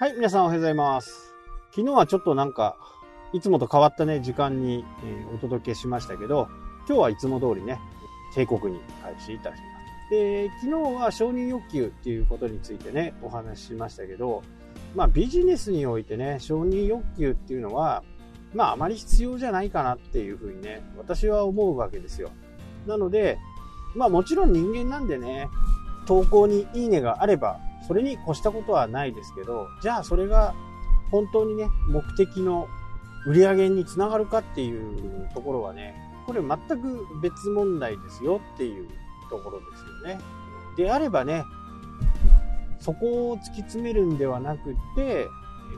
はい、皆さんおはようございます。昨日はちょっとなんか、いつもと変わったね、時間に、えお届けしましたけど、今日はいつも通りね、帝国に開始いたします。で、昨日は承認欲求っていうことについてね、お話ししましたけど、まあビジネスにおいてね、承認欲求っていうのは、まああまり必要じゃないかなっていうふうにね、私は思うわけですよ。なので、まあもちろん人間なんでね、投稿にいいねがあれば、それに越したことはないですけど、じゃあそれが本当にね、目的の売り上げにつながるかっていうところはね、これ全く別問題ですよっていうところですよね。であればね、そこを突き詰めるんではなくって、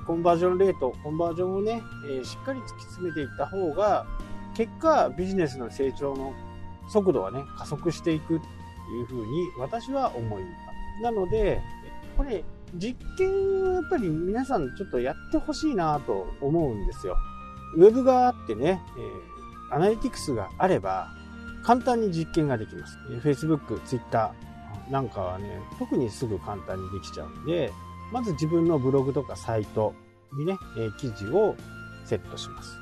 コンバージョンレート、コンバージョンをね、えしっかり突き詰めていった方が、結果ビジネスの成長の速度はね、加速していくっていうふうに私は思います。なので、これ、実験をやっぱり皆さんちょっとやってほしいなと思うんですよ。ウェブがあってね、えーアナリティクスがあれば、簡単に実験ができます。Facebook、Twitter なんかはね、特にすぐ簡単にできちゃうんで、まず自分のブログとかサイトにね、え記事をセットします。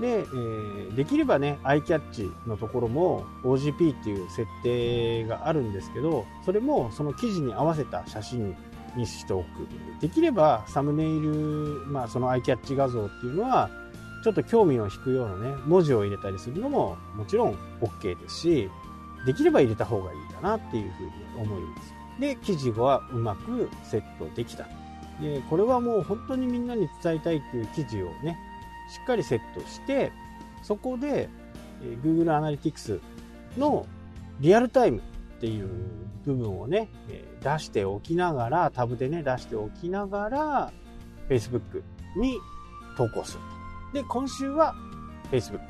で、えーできればね、iCatch のところも OGP っていう設定があるんですけど、それもその記事に合わせた写真にしておく。できればサムネイル、まあその iCatch 画像っていうのは、ちょっと興味を引くようなね、文字を入れたりするのももちろん OK ですし、できれば入れた方がいいかなっていうふうに思います。で、記事はうまくセットできた。で、これはもう本当にみんなに伝えたいっていう記事をね、しっかりセットして、そこで、Google Analytics のリアルタイムっていう部分をね、出しておきながら、タブでね、出しておきながら、Facebook に投稿すると。で、今週は Facebook、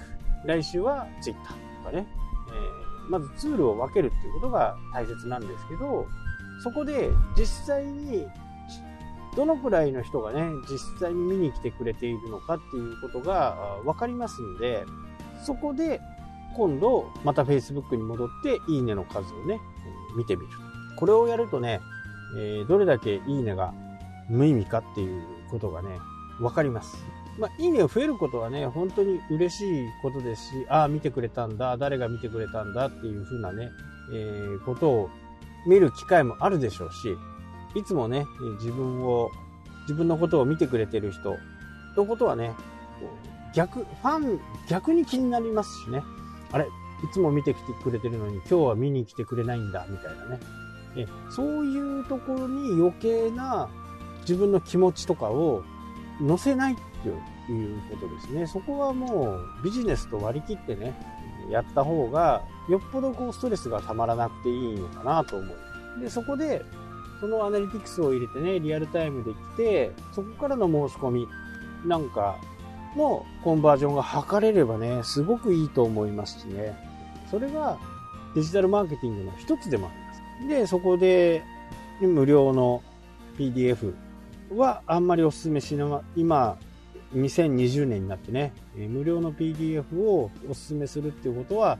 来週は Twitter とかね、えーまずツールを分けるっていうことが大切なんですけど、そこで実際にどのくらいの人がね、実際に見に来てくれているのかっていうことが分かりますんで、そこで今度また Facebook に戻っていいねの数をね、見てみる。これをやるとね、えーどれだけいいねが無意味かっていうことがね、分かります。まあ、いいね増えることはね、本当に嬉しいことですし、ああ、見てくれたんだ、誰が見てくれたんだっていう風なね、えーことを見る機会もあるでしょうし、いつもね、自分を、自分のことを見てくれてる人のことはね、逆、ファン、逆に気になりますしね、あれ、いつも見てきてくれてるのに今日は見に来てくれないんだ、みたいなね。えそういうところに余計な自分の気持ちとかを乗せないっていうことですね。そこはもうビジネスと割り切ってね、やった方がよっぽどこうストレスがたまらなくていいのかなと思う。で、そこでそのアナリティクスを入れてね、リアルタイムで来て、そこからの申し込みなんかのコンバージョンが図れればね、すごくいいと思いますしね。それがデジタルマーケティングの一つでもあります。で、そこで無料の PDF はあんまりお勧めしな今、2020年になってね、無料の PDF をお勧めするっていうことは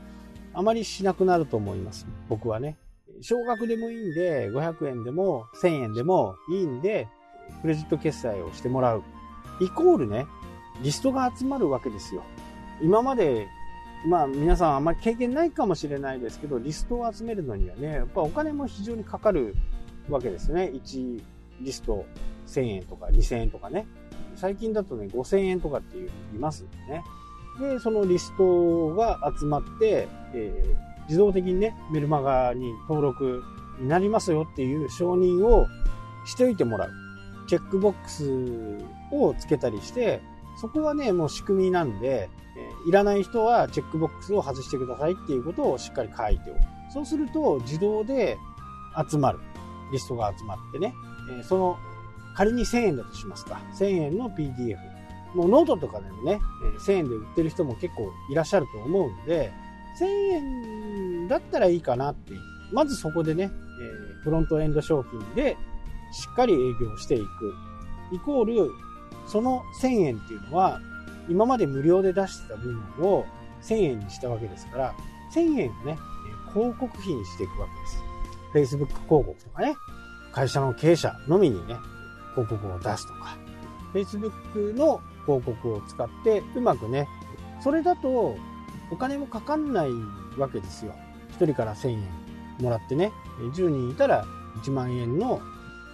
あまりしなくなると思います。僕はね。少額でもいいんで、500円でも1000円でもいいんで、クレジット決済をしてもらう。イコールね、リストが集まるわけですよ。今まで、まあ皆さんあんまり経験ないかもしれないですけど、リストを集めるのにはね、やっぱお金も非常にかかるわけですね。1リスト1000円とか2000円とかね。最近だとね、5000円とかっていう人いますんでね。で、そのリストが集まって、えー自動的にね、メルマガに登録になりますよっていう承認をしておいてもらう。チェックボックスをつけたりして、そこはね、もう仕組みなんで、えいらない人はチェックボックスを外してくださいっていうことをしっかり書いておく。そうすると自動で集まる。リストが集まってね、えその仮に1000円だとしますか。1000円の PDF。もうノートとかでもね、えー1000円で売ってる人も結構いらっしゃると思うんで、1000円だったらいいかなっていう。まずそこでね、えーフロントエンド商品でしっかり営業していく。イコール、その1000円っていうのは、今まで無料で出してた部分を1000円にしたわけですから、1000円をね、広告費にしていくわけです。Facebook 広告とかね、会社の経営者のみにね、広広告を出すとか、Facebook の広告を使ってうまくね、それだとお金もかかんないわけですよ。1人から1000円もらってね、10人いたら1万円の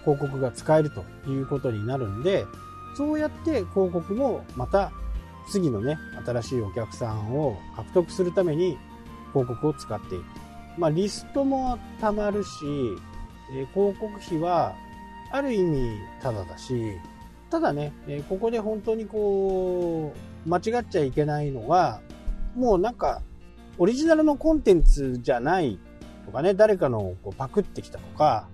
広告が使えるということになるんで、そうやって広告もまた次のね、新しいお客さんを獲得するために広告を使っていく。まあ、リストもたまるし、え広告費はある意味ただだし、ただね、えここで本当にこう、間違っちゃいけないのが、もうなんか、オリジナルのコンテンツじゃないとかね、誰かのこうパクってきたとか、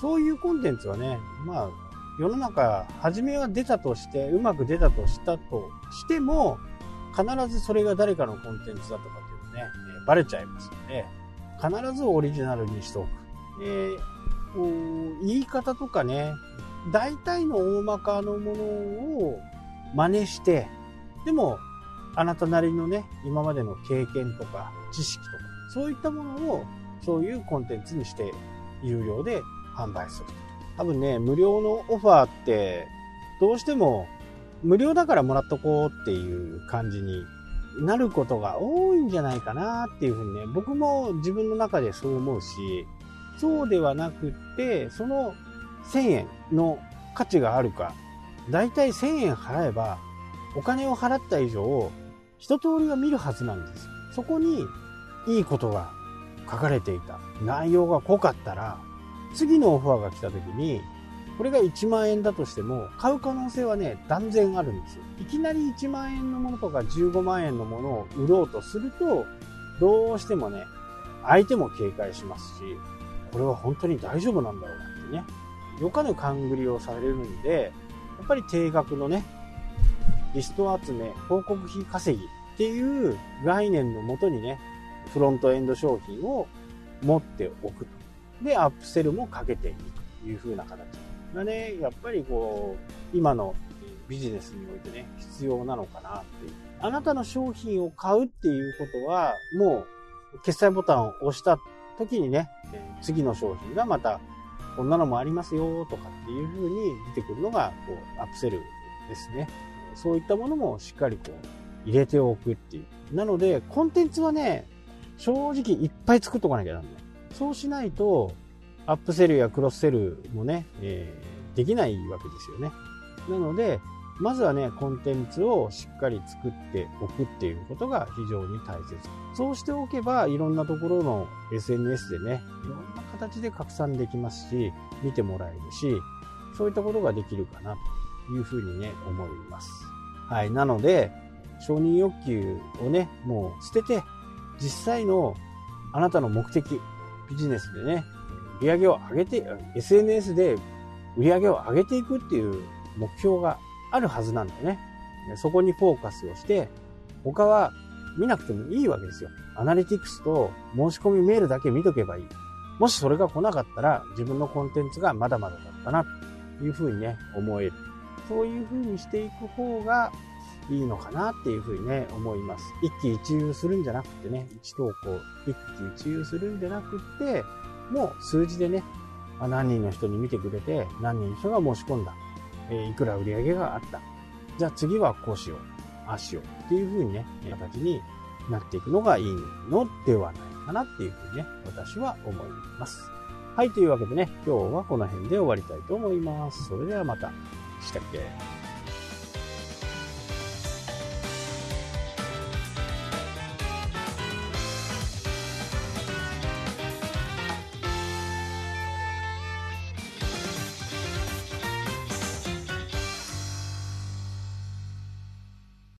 そういうコンテンツはね、まあ、世の中、初めは出たとして、うまく出たとしたとしても、必ずそれが誰かのコンテンツだとかっていうのね、えバレちゃいますので、必ずオリジナルにしておく。えー、言い方とかね、大体の大まかのものを真似して、でも、あなたなりのね、今までの経験とか知識とか、そういったものをそういうコンテンツにして有料で販売すると。多分ね、無料のオファーって、どうしても無料だからもらっとこうっていう感じになることが多いんじゃないかなっていうふうにね、僕も自分の中でそう思うし、そうではなくって、その1000円の価値があるか、だいたい1000円払えば、お金を払った以上、一通りは見るはずなんです。そこにいいことが書かれていた。内容が濃かったら、次のオファーが来た時に、これが1万円だとしても、買う可能性はね、断然あるんですよ。いきなり1万円のものとか15万円のものを売ろうとすると、どうしてもね、相手も警戒しますし、これは本当に大丈夫なんだろうなってね、よかぬ勘繰りをされるんで、やっぱり定額のね、リスト集め、広告費稼ぎっていう概念のもとにね、フロントエンド商品を持っておくと。で、アップセルもかけていくという風な形がね、やっぱりこう、今のビジネスにおいてね、必要なのかなっていう。あなたの商品を買うっていうことは、もう、決済ボタンを押した時にね、次の商品がまた、こんなのもありますよとかっていう風に出てくるのが、こう、アップセルですね。そういったものもしっかりこう、入れておくっていう。なので、コンテンツはね、正直いっぱい作っとかなきゃなんない。そうしないと、アップセルやクロスセルもね、えー、できないわけですよね。なので、まずはね、コンテンツをしっかり作っておくっていうことが非常に大切。そうしておけば、いろんなところの SNS でね、いろんな形で拡散できますし、見てもらえるし、そういったことができるかなというふうにね、思います。はい。なので、承認欲求をね、もう捨てて、実際のあなたの目的、ビジネスでね、売り上げを上げて、SNS で売り上げを上げていくっていう目標があるはずなんだよね。そこにフォーカスをして、他は見なくてもいいわけですよ。アナリティクスと申し込みメールだけ見とけばいい。もしそれが来なかったら自分のコンテンツがまだまだだったなというふうにね、思える。そういうふうにしていく方がいいのかなっていうふうにね、思います。一喜一憂するんじゃなくてね、一投稿、一喜一憂するんじゃなくて、もう数字でね、何人の人に見てくれて、何人の人が申し込んだ。えいくら売り上げがあった。じゃあ次はこうしよう。ああしよう。っていうふうにね、形になっていくのがいいのではないかなっていうふうにね、私は思います。はい、というわけでね、今日はこの辺で終わりたいと思います。それではまた。したっけ？